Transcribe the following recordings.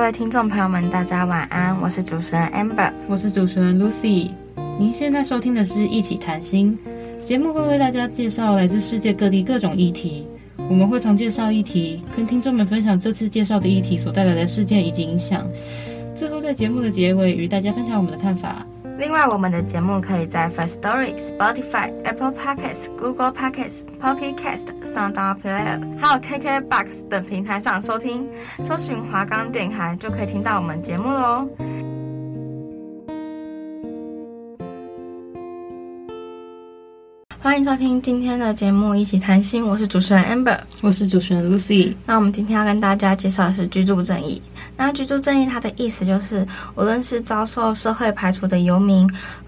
各位听众朋友们，大家晚安，我是主持人 Amber，我是主持人 Lucy。您现在收听的是一起谈心节目，会为大家介绍来自世界各地各种议题。我们会从介绍议题，跟听众们分享这次介绍的议题所带来的事件以及影响。最后在节目的结尾，与大家分享我们的看法。另外，我们的节目可以在 First Story、Spotify、Apple Podcasts、Google Podcasts、Pocket Cast、SoundPlayer，还有 KKBox 等平台上收听。搜寻华冈电台就可以听到我们节目喽。欢迎收听今天的节目，一起谈心。我是主持人 Amber，我是主持人 Lucy。那我们今天要跟大家介绍的是居住正义。那居住正义它的意思就是，无论是遭受社会排除的游民，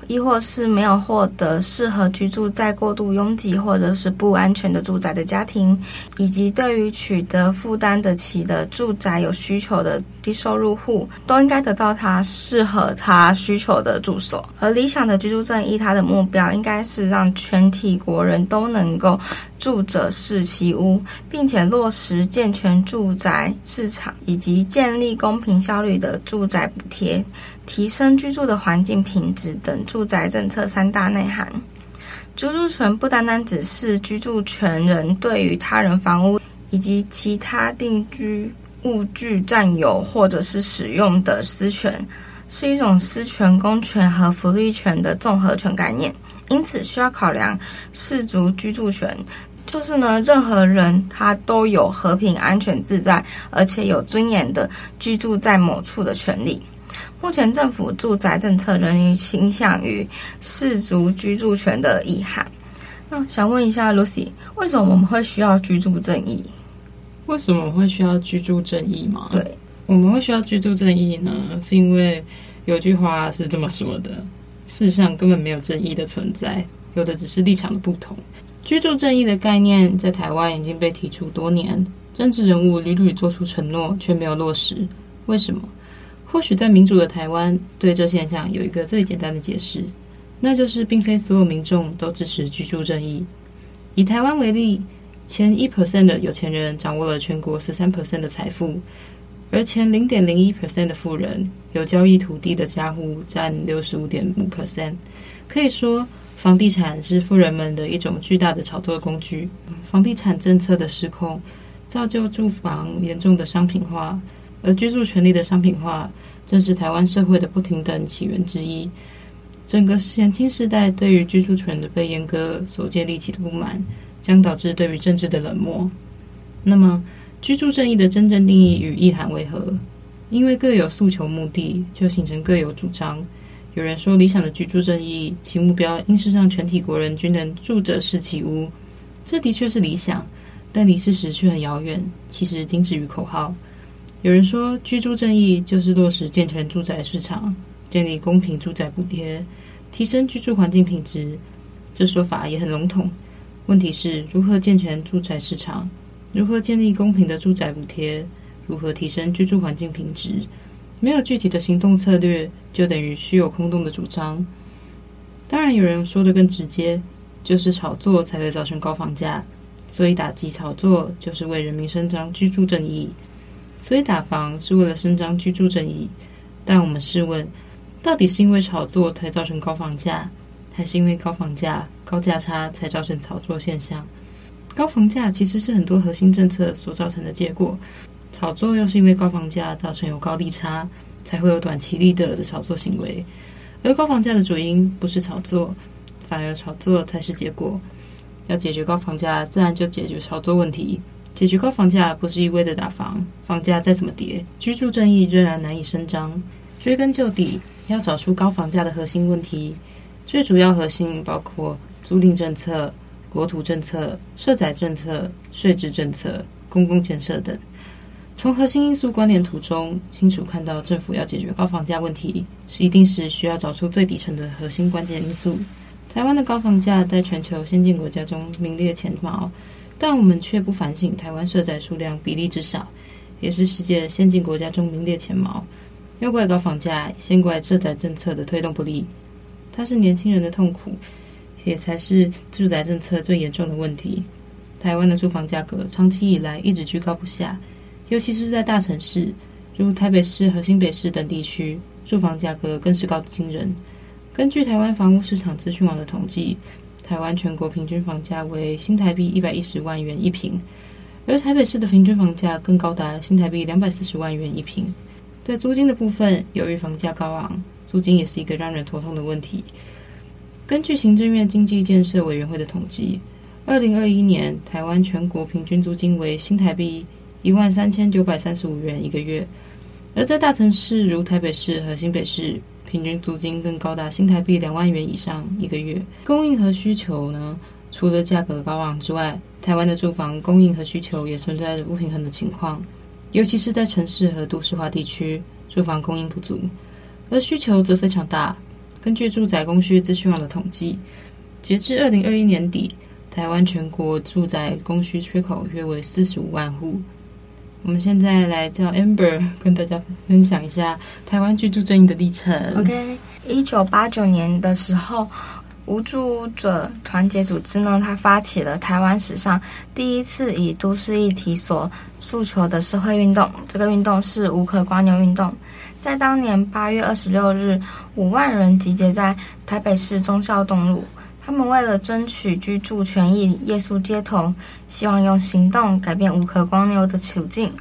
亦或是没有获得适合居住在过度拥挤或者是不安全的住宅的家庭，以及对于取得负担得起的住宅有需求的低收入户，都应该得到他适合他需求的住所。而理想的居住正义，它的目标应该是让全体。国人都能够住者适其屋，并且落实健全住宅市场，以及建立公平效率的住宅补贴，提升居住的环境品质等住宅政策三大内涵。居住权不单单只是居住权人对于他人房屋以及其他定居物具占有或者是使用的私权，是一种私权、公权和福利权的综合权概念。因此，需要考量适足居住权，就是呢，任何人他都有和平、安全、自在，而且有尊严的居住在某处的权利。目前政府住宅政策仍然倾向于氏族居住权的意涵。那想问一下 Lucy，为什么我们会需要居住正义？为什么会需要居住正义吗？对，我们会需要居住正义呢，是因为有句话是这么说的。世上根本没有正义的存在，有的只是立场的不同。居住正义的概念在台湾已经被提出多年，政治人物屡屡做出承诺，却没有落实。为什么？或许在民主的台湾，对这现象有一个最简单的解释，那就是并非所有民众都支持居住正义。以台湾为例，前一 percent 的有钱人掌握了全国十三 percent 的财富。而前零点零一 percent 的富人，有交易土地的家户占六十五点五 percent，可以说房地产是富人们的一种巨大的炒作工具。房地产政策的失控，造就住房严重的商品化，而居住权利的商品化，正是台湾社会的不平等起源之一。整个年轻时代对于居住权的被阉割所建立起的不满，将导致对于政治的冷漠。那么，居住正义的真正定义与意涵为何？因为各有诉求目的，就形成各有主张。有人说，理想的居住正义，其目标应是让全体国人均能住者是其屋。这的确是理想，但离事实却很遥远。其实仅止于口号。有人说，居住正义就是落实健全住宅市场，建立公平住宅补贴，提升居住环境品质。这说法也很笼统。问题是如何健全住宅市场？如何建立公平的住宅补贴？如何提升居住环境品质？没有具体的行动策略，就等于虚有空洞的主张。当然，有人说得更直接，就是炒作才会造成高房价，所以打击炒作就是为人民伸张居住正义。所以打房是为了伸张居住正义。但我们试问，到底是因为炒作才造成高房价，还是因为高房价、高价差才造成炒作现象？高房价其实是很多核心政策所造成的结果，炒作又是因为高房价造成有高低差，才会有短期利得的炒作行为。而高房价的主因不是炒作，反而炒作才是结果。要解决高房价，自然就解决炒作问题。解决高房价不是一味的打房，房价再怎么跌，居住正义仍然难以伸张。追根究底，要找出高房价的核心问题，最主要核心包括租赁政策。国土政策、社宅政策、税制政策、公共建设等，从核心因素关联图中，清楚看到政府要解决高房价问题，是一定是需要找出最底层的核心关键因素。台湾的高房价在全球先进国家中名列前茅，但我们却不反省台湾社宅数量比例之少，也是世界先进国家中名列前茅。要怪高房价，先怪社宅政策的推动不力，它是年轻人的痛苦，也才是住宅政策最严重的问题。台湾的住房价格长期以来一直居高不下。尤其是在大城市，如台北市和新北市等地区，住房价格更是高得惊人。根据台湾房屋市场资讯网的统计，台湾全国平均房价为新台币一百一十万元一平，而台北市的平均房价更高达新台币两百四十万元一平。在租金的部分，由于房价高昂，租金也是一个让人头痛的问题。根据行政院经济建设委员会的统计，二零二一年台湾全国平均租金为新台币。一万三千九百三十五元一个月，而在大城市如台北市和新北市，平均租金更高达新台币两万元以上一个月。供应和需求呢，除了价格高昂之外，台湾的住房供应和需求也存在着不平衡的情况，尤其是在城市和都市化地区，住房供应不足，而需求则非常大。根据住宅供需资讯网的统计，截至二零二一年底，台湾全国住宅供需缺口约为四十五万户。我们现在来叫 Amber 跟大家分享一下台湾居住正义的历程。OK，一九八九年的时候，无助者团结组织呢，它发起了台湾史上第一次以都市议题所诉求的社会运动。这个运动是无壳蜗牛运动，在当年八月二十六日，五万人集结在台北市忠孝东路。他们为了争取居住权益，夜宿街头，希望用行动改变无壳蜗牛的处境。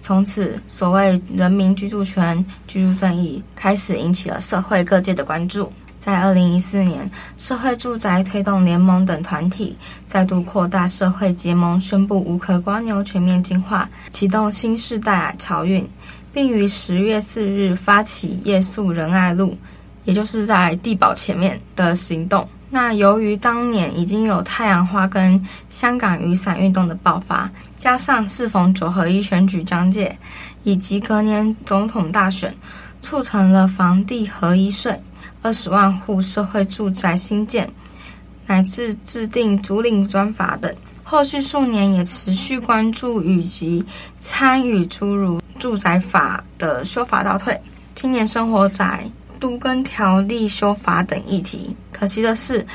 从此，所谓人民居住权、居住正义开始引起了社会各界的关注。在二零一四年，社会住宅推动联盟等团体再度扩大社会结盟，宣布无壳蜗牛全面进化，启动新世代潮运，并于十月四日发起夜宿仁爱路，也就是在地堡前面的行动。那由于当年已经有太阳花跟香港雨伞运动的爆发，加上适逢九合一选举将届，以及隔年总统大选，促成了房地合一税、二十万户社会住宅新建，乃至制定租赁专法等。后续数年也持续关注以及参与诸如住宅法的修法倒退、青年生活宅。都跟条例修法等议题，可惜的是，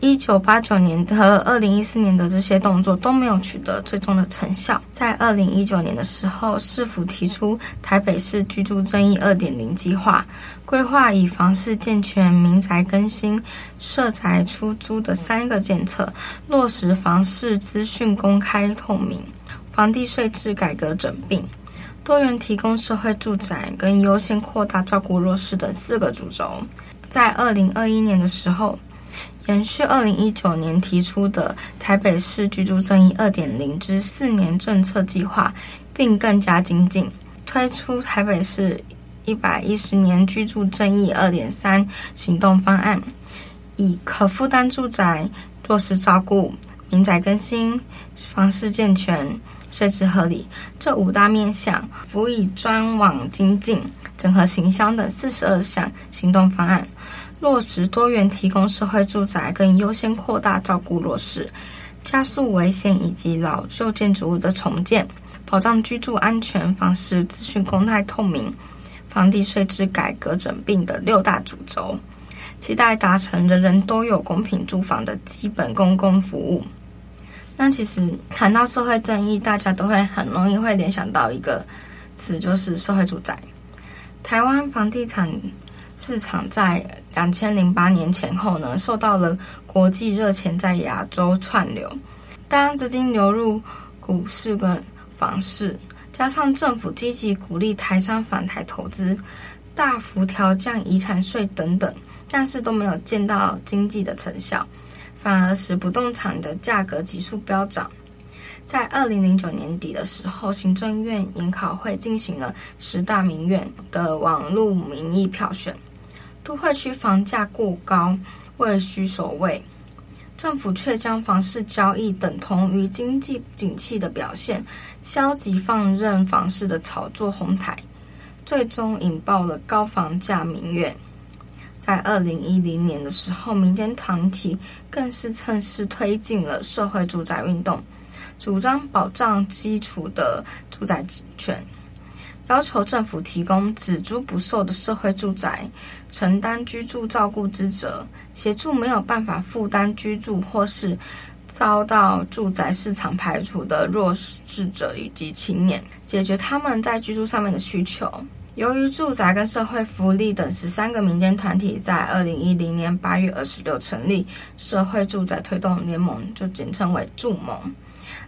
一九八九年和二零一四年的这些动作都没有取得最终的成效。在二零一九年的时候，市府提出台北市居住正义二点零计划，规划以房市健全、民宅更新、社宅出租的三个建策，落实房市资讯公开透明、房地税制改革整并。多元提供社会住宅跟优先扩大照顾弱势等四个主轴，在二零二一年的时候，延续二零一九年提出的台北市居住正义二点零之四年政策计划，并更加精进，推出台北市一百一十年居住正义二点三行动方案，以可负担住宅、弱势照顾、民宅更新、房市健全。税制合理这五大面向，辅以专网精进、整合行销等四十二项行动方案，落实多元提供社会住宅，更优先扩大照顾弱势，加速危险以及老旧建筑物的重建，保障居住安全，房市资讯公开透明，房地税制改革整并的六大主轴，期待达成人人都有公平住房的基本公共服务。那其实谈到社会正义，大家都会很容易会联想到一个词，就是社会住宅。台湾房地产市场在两千零八年前后呢，受到了国际热钱在亚洲串流，当资金流入股市跟房市，加上政府积极鼓励台商返台投资，大幅调降遗产税等等，但是都没有见到经济的成效。反而使不动产的价格急速飙涨。在二零零九年底的时候，行政院研考会进行了十大名院的网络民意票选，都会区房价过高，位居首位。政府却将房市交易等同于经济景气的表现，消极放任房市的炒作红台，最终引爆了高房价民怨。在二零一零年的时候，民间团体更是趁势推进了社会住宅运动，主张保障基础的住宅权。要求政府提供只租不售的社会住宅，承担居住照顾之责，协助没有办法负担居住或是遭到住宅市场排除的弱势者以及青年，解决他们在居住上面的需求。由于住宅跟社会福利等十三个民间团体在二零一零年八月二十六成立社会住宅推动联盟，就简称为住盟。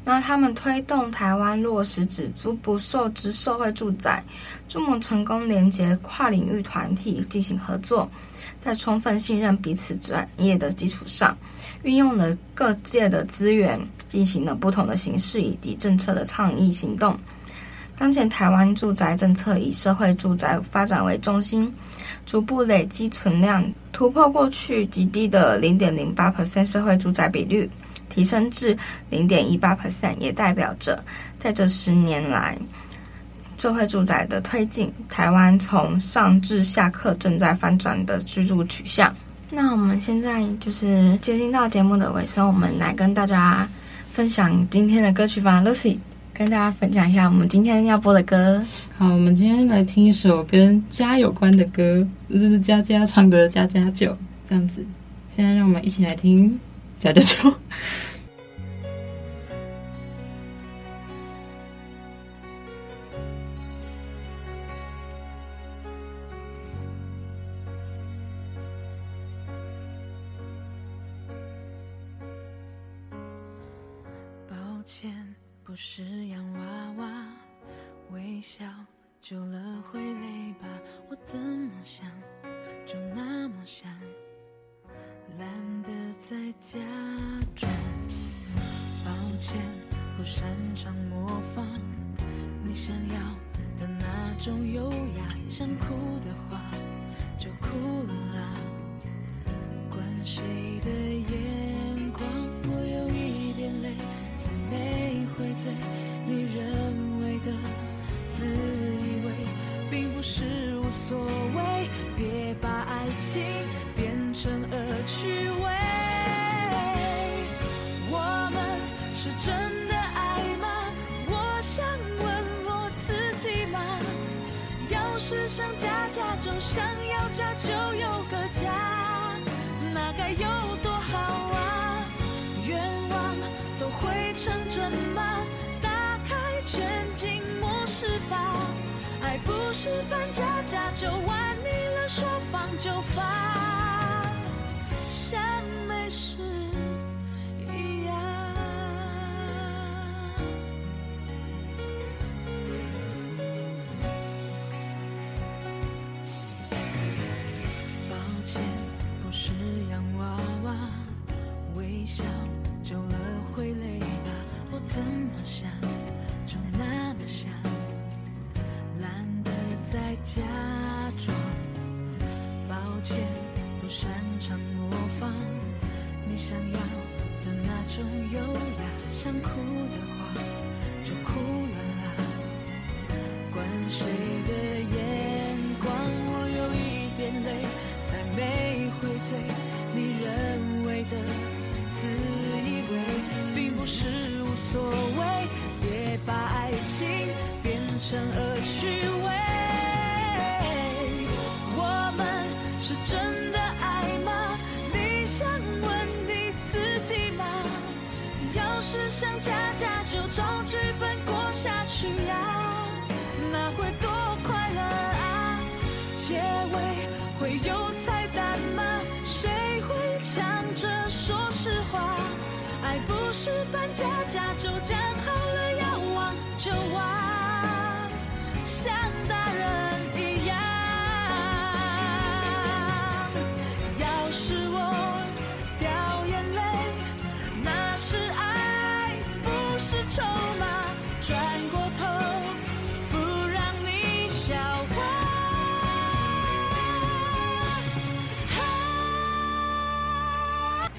那他们推动台湾落实只租不售之社会住宅，住盟成功连结跨领域团体进行合作，在充分信任彼此专业的基础上，运用了各界的资源，进行了不同的形式以及政策的倡议行动。当前台湾住宅政策以社会住宅发展为中心，逐步累积存量，突破过去极低的零点零八 percent 社会住宅比率。提升至零点一八 percent，也代表着在这十年来，社会住宅的推进，台湾从上至下刻正在翻转的居住取向。那我们现在就是接近到节目的尾声，我们来跟大家分享今天的歌曲吧。Lucy 跟大家分享一下我们今天要播的歌。好，我们今天来听一首跟家有关的歌，就是佳佳唱的《家家酒》这样子。现在让我们一起来听。家家酒，在假装，抱歉，不擅长模仿。你想要的那种优雅，想哭的话就哭了。啊，想要家就有个家，那该有多好啊！愿望都会成真吗？打开全景模式吧，爱不是办家家酒，玩腻了说放就放。像没事想就那么想懒得再假装抱歉不擅长模仿。你想要的那种优雅想哭的话就哭了啊。管谁的想假假就照剧本过下去呀那会多快乐啊结尾会有彩蛋吗谁会抢着说实话爱不是扮家家酒讲好了要忘就忘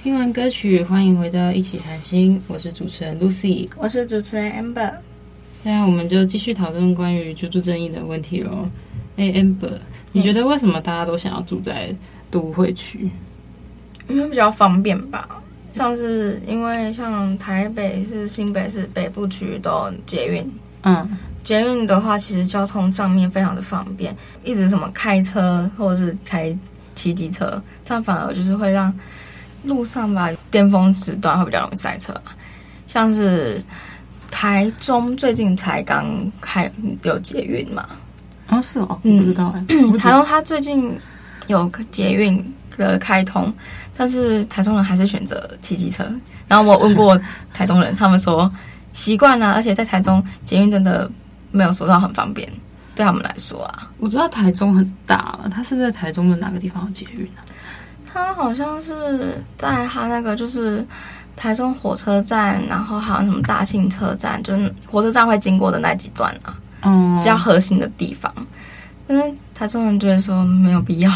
听完歌曲，欢迎回到一起谈心，我是主持人 Lucy，我是主持人 Amber。现在我们就继续讨论关于居住正义的问题喽。哎，Amber，你觉得为什么大家都想要住在都会区？因为比较方便吧。像是因为像台北市、新北市北部区都捷运，嗯，捷运的话，其实交通上面非常的方便，一直什么开车或者是开骑机车，这样反而就是会让路上吧，巅峰时段会比较容易塞车。像是台中最近才刚开有捷运嘛？啊，是哦，嗯、不知道 哎。台中它最近有捷运的开通，但是台中人还是选择骑机车。然后我问过台中人，他们说习惯了，而且在台中捷运真的没有说到很方便，对他们来说啊。我知道台中很大，它是在台中的哪个地方有捷运呢？它好像是在他那个就是台中火车站，然后还有什么大庆车站，就是火车站会经过的那几段啊，嗯，比较核心的地方。但是台中人觉得说没有必要，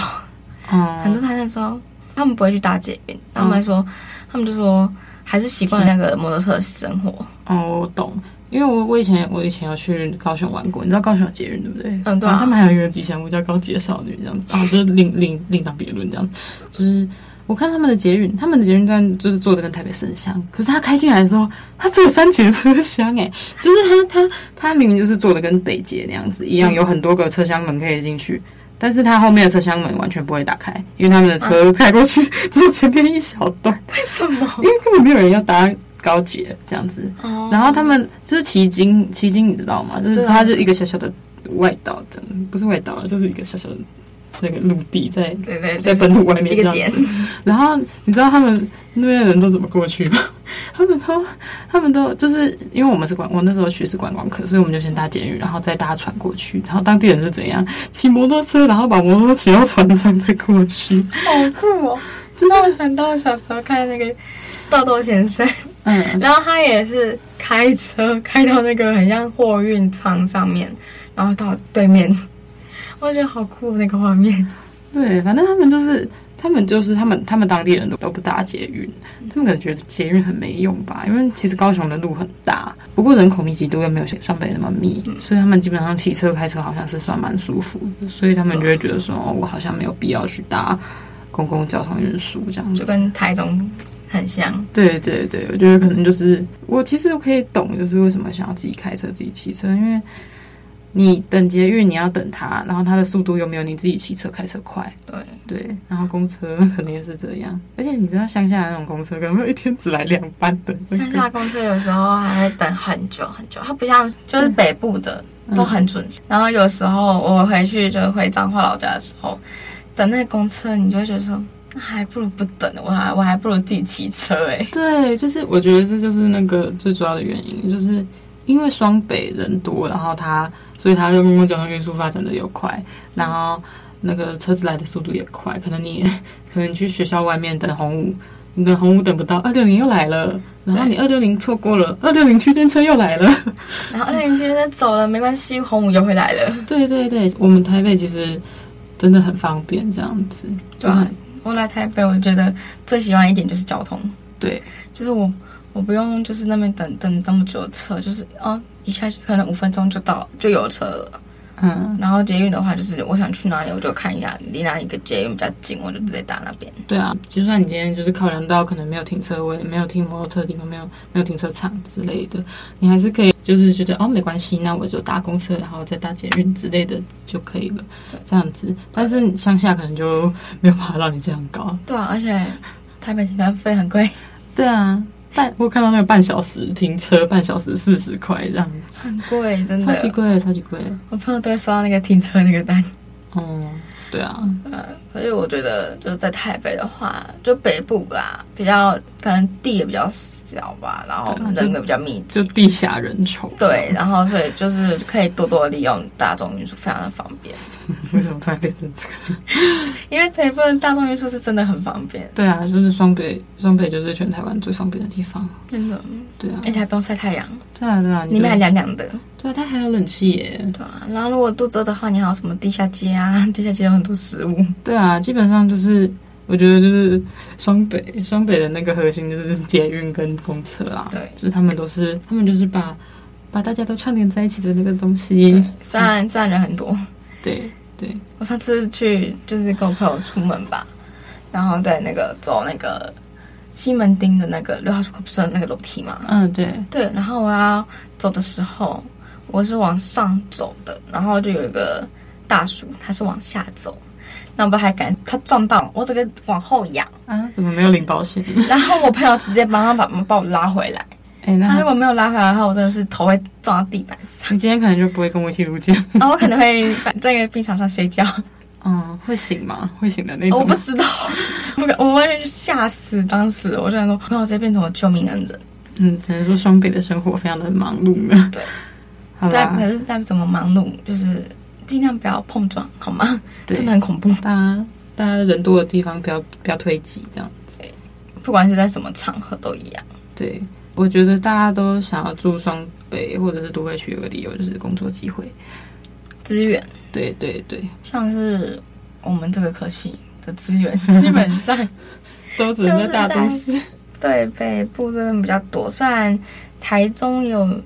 嗯，很多台中人说他们不会去搭捷运，他们说、嗯、他们就说还是习惯那个摩托车的生活。哦，我懂。因为我我以前我以前要去高雄玩过，你知道高雄有捷运对不对？嗯，对啊。他们还有一个吉祥物叫高捷少女这样子 啊，就是另另另当别论这样子。就是我看他们的捷运，他们的捷运站就是做的跟台北市很像，可是他开进来的时候，他只有三节车厢诶，就是他他他明明就是坐的跟北捷那样子一样，有很多个车厢门可以进去，但是它后面的车厢门完全不会打开，因为他们的车开过去只有前面一小段。为什么？因为根本没有人要搭。高捷这样子，oh. 然后他们就是骑经骑经你知道吗？就是它就一个小小的外岛，这样不是外岛了，就是一个小小的那个陆地在在本土外面这样子。然后你知道他们那边的人都怎么过去吗？他们都他们都就是因为我们是观，我那时候学是观光客，所以我们就先搭监狱，然后再搭船过去。然后当地人是怎样骑摩托车，然后把摩托车骑到船上再过去，好酷哦！就是我想到小时候看那个。豆豆先生，嗯，然后他也是开车开到那个很像货运舱上面，然后到对面，我觉得好酷那个画面。对，反正他们就是他们就是他们他们当地人都都不搭捷运，他们可能觉得捷运很没用吧，因为其实高雄的路很大，不过人口密集度又没有双北那么密，嗯，所以他们基本上骑车开车好像是算蛮舒服的，所以他们就会觉得说，哦，我好像没有必要去搭公共交通运输这样子，就跟台中。很像，对对对，我觉得可能就是我其实我可以懂，就是为什么想要自己开车自己骑车，因为你等捷运你要等它，然后它的速度又没有你自己骑车开车快，对。对，然后公车肯定也是这样，而且你知道乡下的那种公车可能会一天只来两班的，乡下公车有时候还会等很久很久，它不像就是北部的都很准时，然后有时候我回去就回彰化老家的时候，等那公车，你就会觉得说。还不如不等，我还我还不如自己骑车哎。对，就是我觉得这就是那个最主要的原因，就是因为双北人多，然后它所以它就公共交通运输发展的又快，然后那个车子来的速度也快。可能你 可能你去学校外面等红五，你等红五等不到，二六零又来了，然后你二六零错过了，二六零区间车又来了，然后二六零区间车走了没关系，红五又会来了。对对对，我们台北其实真的很方便，这样子，对啊。我来台北，我觉得最喜欢一点就是交通。对，就是我我不用就是那边等等那么久的车，就是哦一下去可能五分钟就到就有车了。嗯，然后捷运的话，就是我想去哪里，我就看一下离哪一个捷运比较近，我就直接打那边。对啊，就算你今天就是考量到可能没有停车位、没有停摩托车的地方、没有没有停车场之类的，你还是可以就是觉得哦没关系，那我就搭公车，然后再搭捷运之类的就可以了。对，这样子。但是乡下可能就没有办法让你这样搞。对啊，而且台北停车费很贵。对啊。半我看到那个半小时停车，半小时四十块这样子，很贵，真的超级贵，超级贵。我朋友都会收到那个停车那个单。哦，对啊，嗯，所以我觉得就是在台北的话，就北部啦，比较可能地也比较小吧，然后人也比较密集，就地下人稠。对，然后所以就是可以多多利用大众运输，非常的方便。为什么突然变成这个？因为台北大众运输是真的很方便。对啊，就是双北，双北就是全台湾最方便的地方。真的，对啊，而且还不用晒太阳。对啊，对啊，里面还凉凉的。对啊，它还有冷气耶。对啊，然后如果肚子饿的话，你还有什么地下街啊？地下街有很多食物。对啊，基本上就是我觉得就是双北，双北的那个核心就是捷运跟公车啊。对，就是他们都是，他们就是把把大家都串联在一起的那个东西。虽然虽然人很多，对对。我上次去就是跟我朋友出门吧，然后在那个走那个西门町的那个六号出口不是有那个楼梯嘛？嗯，对对。然后我要走的时候，我是往上走的，然后就有一个大叔，他是往下走。那我不还敢，他撞到我，整个往后仰啊！怎么没有领保险？然后我朋友直接帮他把把我拉回来。哎、欸，那如果没有拉回来的话，我真的是头会撞到地板上。你今天可能就不会跟我一起录节目。啊，我可能会在病床上睡觉。嗯，会醒吗？会醒的那种。我不知道，不敢，我完全是吓死。当时我就想说，朋友直接变成我救命恩人。嗯，只能说双北的生活非常的忙碌呢。对，再可是再怎么忙碌，就是。尽量不要碰撞，好吗？真的很恐怖。大家大家人多的地方不要不要推挤，这样子。不管是在什么场合都一样。对，我觉得大家都想要住双北或者是都会区，有个理由就是工作机会、资源。对对对，像是我们这个科系的资源，基本上 都只能在大都市。对，北部这边比较多，虽然台中有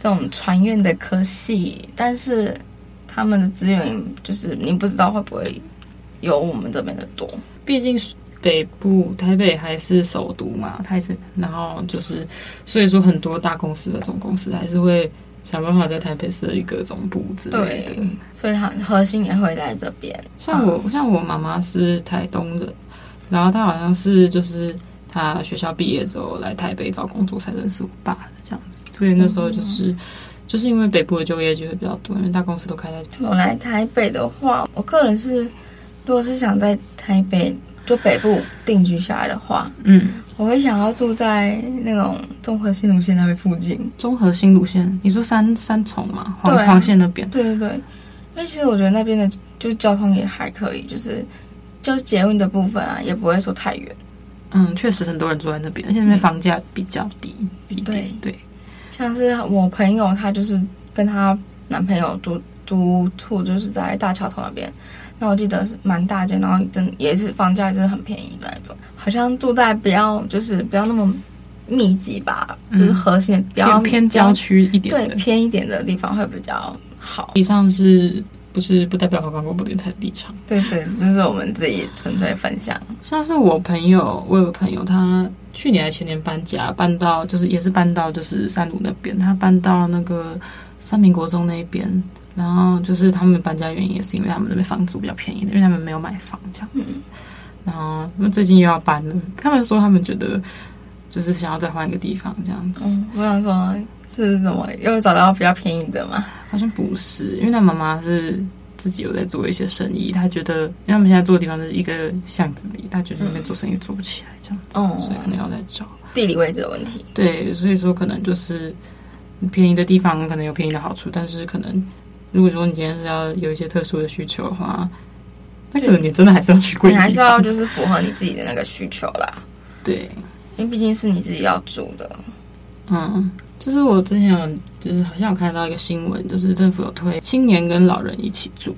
这种船院的科系，但是。他们的资源就是你不知道会不会有我们这边的多，毕竟北部台北还是首都嘛，它还是然后就是所以说很多大公司的总公司还是会想办法在台北设一个总部之类的，对，所以它核心也会在这边。像我、啊、像我妈妈是台东人，然后她好像是就是她学校毕业之后来台北找工作才认识我爸的这样子，所以那时候就是。嗯就是因为北部的就业机会比较多，因为大公司都开在。我来台北的话，我个人是，如果是想在台北就北部定居下来的话，嗯，我会想要住在那种综合新路线那边附近。综合新路线，你说三三重嘛？黄长线那边？对对对，因为其实我觉得那边的就交通也还可以，就是就捷运的部分啊，也不会说太远。嗯，确实很多人住在那边，而且那边房价比较低。嗯、对对。像是我朋友，她就是跟她男朋友租租处，就是在大桥头那边。那我记得是蛮大间，然后真也是房价真的很便宜的那种。好像住在比较就是不要那么密集吧，嗯、就是核心比较偏郊区一点，对偏一点的地方会比较好。以上是不是不代表华冈广播电台的立场？对对，这是我们自己纯粹分享。像是我朋友，我有个朋友他。去年还前年搬家，搬到就是也是搬到就是三鲁那边，他搬到那个三民国中那边，然后就是他们搬家原因也是因为他们那边房租比较便宜，因为他们没有买房这样子。嗯、然后他们最近又要搬了，他们说他们觉得就是想要再换一个地方这样子。嗯、我想说是怎么又找到比较便宜的吗？好像不是，因为他妈妈是。自己有在做一些生意，他觉得，因为他们现在住的地方是一个巷子里，他觉得那边做生意做不起来，这样子，嗯、所以可能要再找地理位置的问题。对，所以说可能就是便宜的地方可能有便宜的好处，但是可能如果说你今天是要有一些特殊的需求的话，那可能你真的还是要去贵，你还是要就是符合你自己的那个需求啦。对，因为毕竟是你自己要住的，嗯。就是我之前有，就是好像有看到一个新闻，就是政府有推青年跟老人一起住，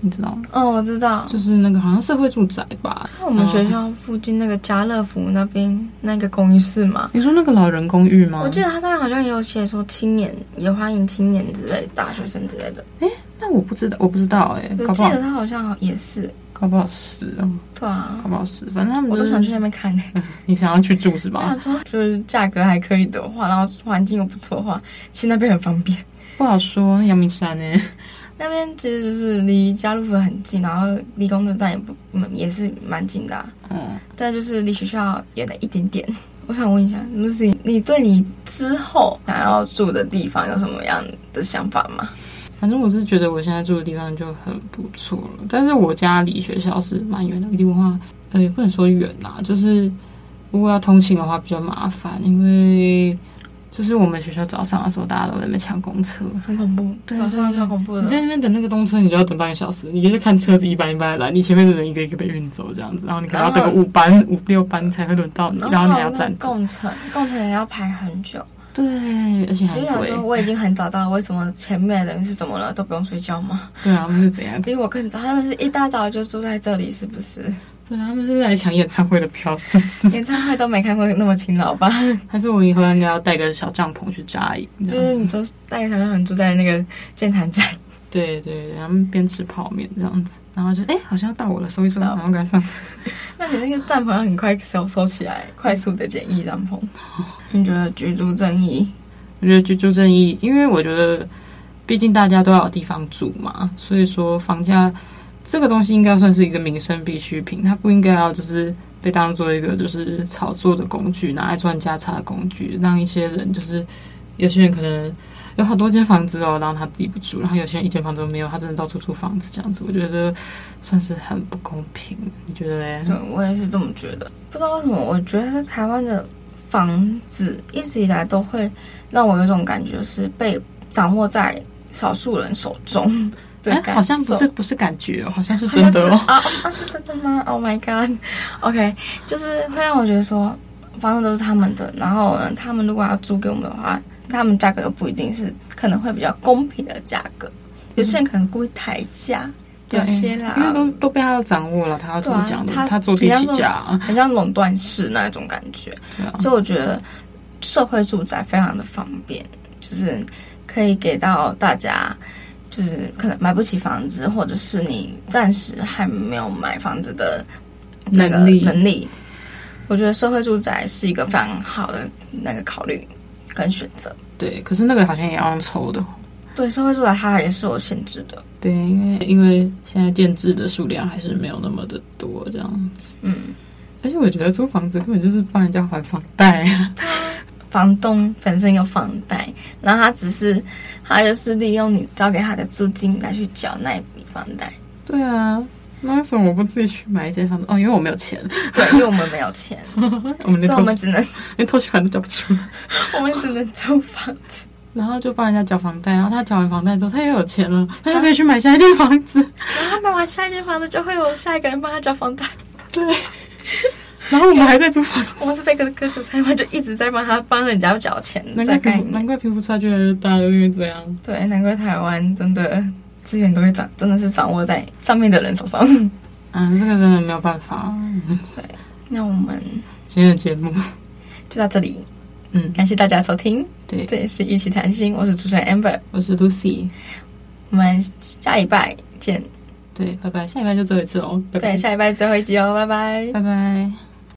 你知道吗？哦，我知道，就是那个好像社会住宅吧。我们学校附近那个家乐福那边那个公寓是吗？你说那个老人公寓吗？我记得他上面好像也有写说青年也欢迎青年之类大学生之类的。哎，那我不知道，我不知道哎、欸。我记得他好像也是。好不好吃哦？对啊，好不好吃？反正他们、就是、我都想去那边看呢。你想要去住是吧？说就是价格还可以的话，然后环境又不错的话，其实那边很方便。不好说，阳明山呢？那边其实就是离家乐福很近，然后离公车站也不也是蛮近的、啊。嗯，但就是离学校远了一点点。我想问一下，Lucy，你对你之后想要住的地方有什么样的想法吗？反正我是觉得我现在住的地方就很不错了，但是我家离学校是蛮远的，地方话，呃，也不能说远啦，就是如果要通勤的话比较麻烦，因为就是我们学校早上的时候大家都在那边抢公车，很恐怖，对，早上超恐怖的。你在那边等那个公车，你就要等半个小时，你就是看车子一班一班来，你前面的人一个一个被运走这样子，然后你可能要等个五班五六班才会轮到你，然后你还要站着。共乘，共乘也要排很久。对，而且还贵。想说我已经很早到了，为什么前面的人是怎么了？都不用睡觉吗？对啊，他们是怎样？比我更早，他们是一大早就住在这里，是不是？对，他们是来抢演唱会的票，是不是？演唱会都没看过那么勤劳吧？还是我以后应该要带个小帐篷去扎营？就是你就带个小帐篷住在那个建潭站。对对对，然后边吃泡面这样子，然后就哎，好像要到我了，收一收，然后赶快上车。那你那个帐篷要很快收收起来，快速的简易帐篷。你觉得居住正义？我觉得居住正义，因为我觉得，毕竟大家都要有地方住嘛，所以说房价这个东西应该算是一个民生必需品，它不应该要就是被当做一个就是炒作的工具，拿来赚价差的工具，让一些人就是有些人可能。有好多间房子哦，然后他自己不住，然后有些人一间房子都没有，他只能到处租房子这样子，我觉得算是很不公平。你觉得嘞？对，我也是这么觉得。不知道为什么，我觉得台湾的房子一直以来都会让我有种感觉，是被掌握在少数人手中。对，好像不是不是感觉哦，好像是真的哦。啊，那是真的吗？Oh my god！OK，okay, 就是会让我觉得说，房子都是他们的，然后呢，他们如果要租给我们的话。他们价格又不一定是可能会比较公平的价格，有些人可能故意抬价，有些啦，因为都都被他掌握了，他要怎么讲的？他他做低起价，很像垄断式那种感觉。所以我觉得社会住宅非常的方便，就是可以给到大家，就是可能买不起房子，或者是你暂时还没有买房子的能力能力。我觉得社会住宅是一个非常好的那个考虑。跟选择对，可是那个好像也要抽的。对，社会住宅它也是有限制的。对，因为因为现在建制的数量还是没有那么的多，这样子。嗯，而且我觉得租房子根本就是帮人家还房贷啊。房东本身有房贷，然后他只是他就是利用你交给他的租金来去缴那一笔房贷。对啊。那为什么我不自己去买一间房子？哦，因为我没有钱。对，因为我们没有钱，我们连所以我们只能 连头期款都交不出来，我们只能租房子，然后就帮人家缴房贷。然后他缴完房贷之后，他又有钱了，他就可以去买下一间房子。然后买完下一间房子，就会有下一个人帮他缴房贷。对。然后我们还在租房子，我们是被个割韭菜嘛，就一直在帮他帮人家缴钱。难怪，难怪贫富差距越来越大，因为这样。对，难怪台湾真的。资源都会掌，真的是掌握在上面的人手上。嗯，这个真的没有办法。对，那我们今天的节目就到这里。嗯，感谢大家收听。对，这也是一起谈心。我是主持人 Amber，我是 Lucy。我们下礼拜见。对，拜拜。下礼拜就最后一次喽。对，下礼拜最后一集哦，拜拜，拜拜。